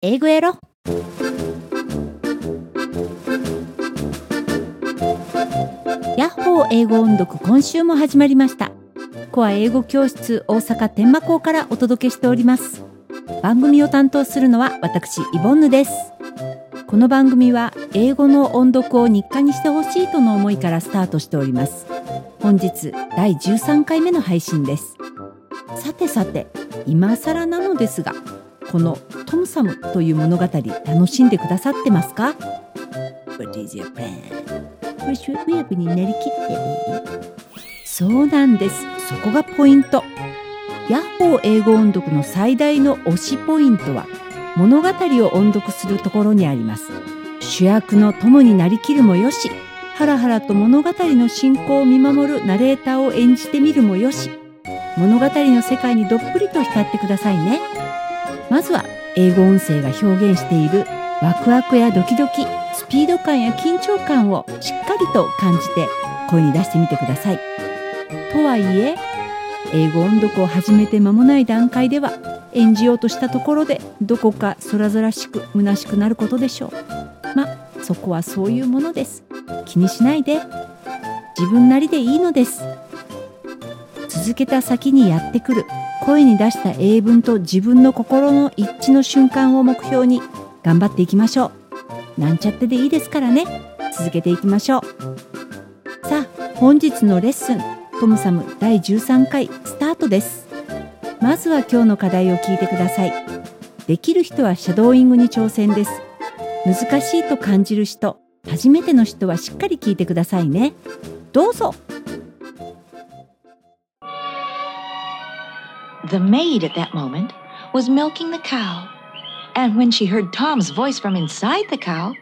英語やろ。ヤッホー英語音読今週も始まりました。コア英語教室大阪天満校からお届けしております。番組を担当するのは私イボンヌです。この番組は英語の音読を日課にしてほしいとの思いからスタートしております。本日第13回目の配信です。さてさて今更なのですがこのトムサムという物語楽しんでくださってますか？What is your plan? ウェブになりきって。そうなんです。そこがポイント。ヤッホー英語音読の最大の推しポイントは物語を音読するところにあります。主役のトムになりきるもよし。ハラハラと物語の進行を見守るナレーターを演じてみるもよし。物語の世界にどっぷりと浸ってくださいね。まずは英語音声が表現しているワクワクやドキドキスピード感や緊張感をしっかりと感じて声に出してみてください。とはいえ英語音読を始めて間もない段階では演じようとしたところでどこか空々しく虚しくなることでしょう。まそこはそういうものです。気にしないで。自分なりでいいのです。続けた先にやってくる。声に出した英文と自分の心の一致の瞬間を目標に頑張っていきましょう。なんちゃってでいいですからね。続けていきましょう。さあ本日のレッスントムサム第13回スタートです。まずは今日の課題を聞いてください。できる人はシャドーイングに挑戦です。難しいと感じる人初めての人はしっかり聞いてくださいね。どうぞ。The maid at that moment was milking the cow. And when she heard Tom's voice from inside the cow,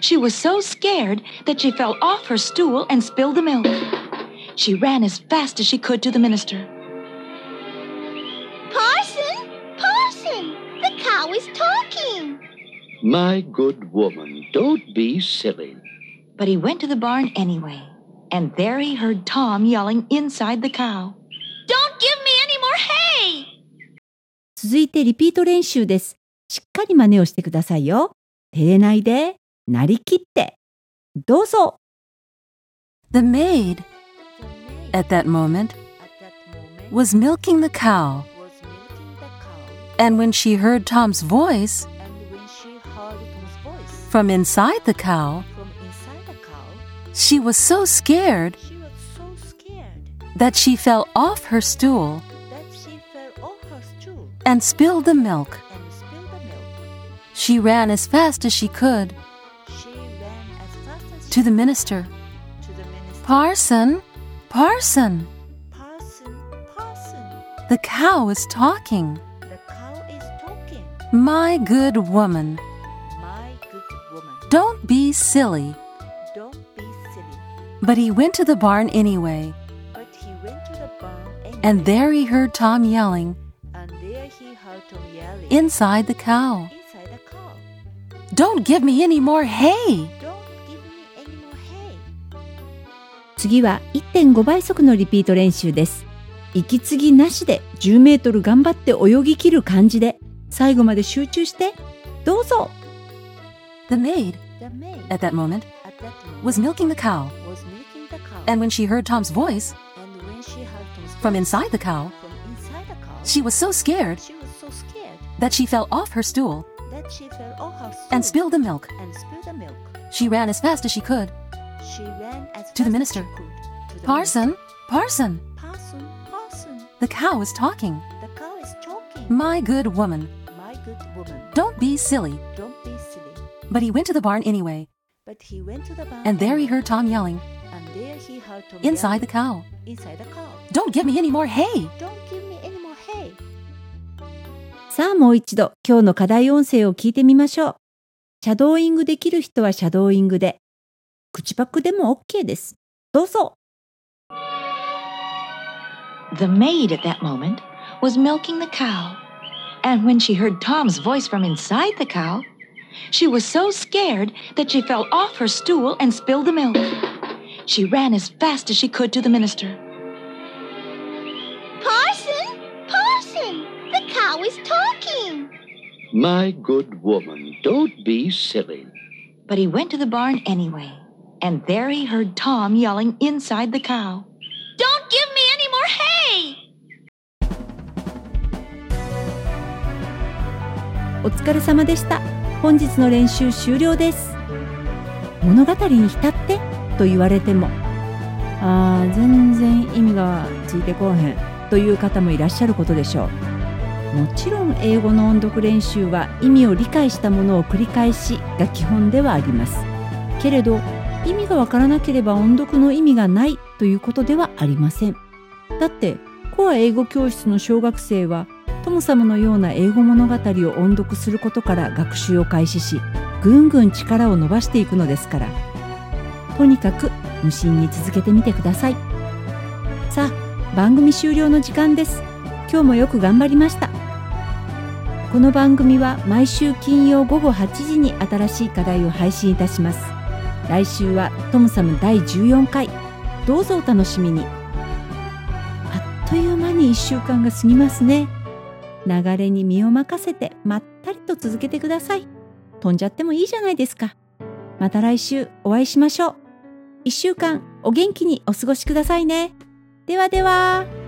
she was so scared that she fell off her stool and spilled the milk. She ran as fast as she could to the minister. Parson! Parson! The cow is talking! My good woman, don't be silly. But he went to the barn anyway. And there he heard Tom yelling inside the cow. Don't give me any more hay! 続いてリピート練習ですしっかり真似をしてくださいよ照れないでなりきってどうぞ The maid, at that moment, was milking the cow. And when she heard Tom's voice from inside the cow, she was so scared that she fell off her stool and spilled the milk. She ran as fast as she could to the minister. Parson, Parson, Parson, Parson, the cow is talking. the cow is talking. My good woman, My good woman, don't be silly. don't be silly. But he went to the barn anyway, But he went to the barn anyway, and there he heard Tom yelling inside the cow. Don't give me any more hay! 次は1.5倍速のリピート練習です息継ぎなしで10メートル頑張って泳ぎ切る感じで最後まで集中してどうぞ The maid, at that moment, was milking the cow. And when she heard Tom's voice from inside the cow, she was so scared she was so scared that she fell off her stool that she fell off her stool and spilled the milk. and spilled the milk. She ran as fast as she could. She ran as To the minister. As she could to the Parson, Parson, minister. Parson, Parson, the cow is talking. the cow is talking. My good woman, My good woman, don't be silly. don't be silly. But he went to the barn anyway, But he went to the barn and there he heard Tom yelling and there he heard Tom inside the cow. inside the cow. Don't give me any more hay! Don't give me any more hay. さあもう一度今日の課題音声を聞いてみましょうシャドーイングできる人はシャドーイングで口パクでも OK ですどうぞ The maid at that moment was milking the cow. And when she heard Tom's voice from inside the cow, she was so scared that she fell off her stool and spilled the milk. She ran as fast as she could to the minister. My good woman, don't be silly. But he went to the barn anyway, and there he heard Tom yelling inside the cow. Don't give me any more hay! お疲れ様でした本日の練習終了です物語に浸ってと言われてもあー全然意味がついてこうへんという方もいらっしゃることでしょうもちろん英語の音読練習は意味を理解したものを繰り返しが基本ではあります。けれど意味がわからなければ音読の意味がないということではありません。だってコア英語教室の小学生はトム様のような英語物語を音読することから学習を開始しぐんぐん力を伸ばしていくのですから。とにかく無心に続けてみてください。さあ番組終了の時間です。今日もよく頑張りました。この番組は毎週金曜午後8時に新しい課題を配信いたします。来週はトムサム第14回。どうぞお楽しみに。あっという間に1週間が過ぎますね。流れに身を任せてまったりと続けてください。飛んじゃってもいいじゃないですか。また来週お会いしましょう。一週間お元気にお過ごしくださいね。ではでは。